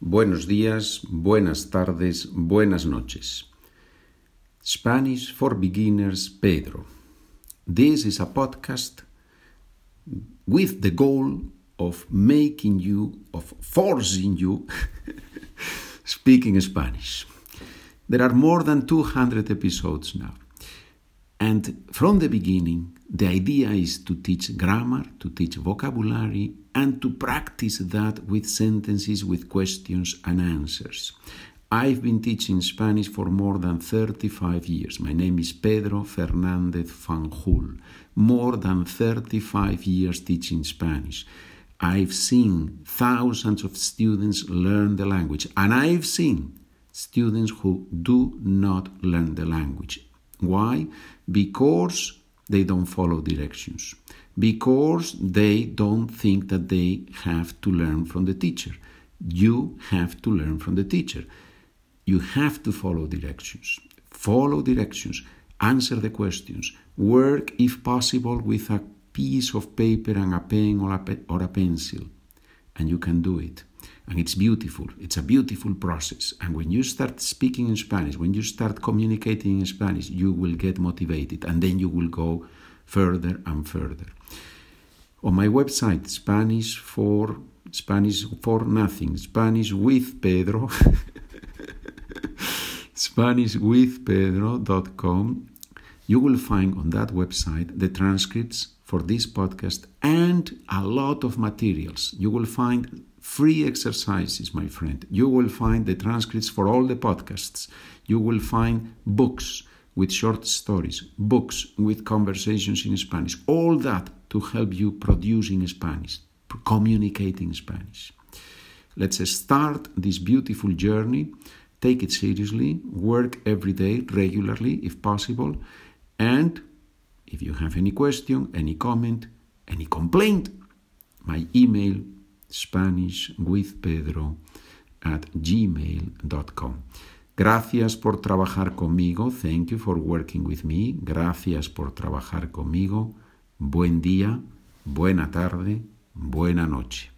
buenos días, buenas tardes, buenas noches. Spanish for Beginners Pedro. This is a podcast with the goal of making you, of forcing you, speaking Spanish. There are more than 200 episodes now. And from the beginning, the idea is to teach grammar, to teach vocabulary, and to practice that with sentences, with questions and answers. I've been teaching Spanish for more than 35 years. My name is Pedro Fernandez Fanjul. More than 35 years teaching Spanish. I've seen thousands of students learn the language, and I've seen students who do not learn the language. Why? Because they don't follow directions. Because they don't think that they have to learn from the teacher. You have to learn from the teacher. You have to follow directions. Follow directions. Answer the questions. Work, if possible, with a piece of paper and a pen or a, pe- or a pencil. And you can do it. And it's beautiful. It's a beautiful process. And when you start speaking in Spanish, when you start communicating in Spanish, you will get motivated. And then you will go further and further. On my website, Spanish for Spanish for nothing, Spanish with Pedro, SpanishWithPedro.com, you will find on that website the transcripts for this podcast and a lot of materials. You will find free exercises, my friend. You will find the transcripts for all the podcasts. You will find books with short stories, books with conversations in Spanish, all that to help you produce in Spanish, communicate in Spanish. Let's start this beautiful journey. Take it seriously, work every day, regularly, if possible, and if you have any question, any comment, any complaint, my email SpanishWithPedro at gmail.com. Gracias por trabajar conmigo. Thank you for working with me. Gracias por trabajar conmigo. Buen día, buena tarde, buena noche.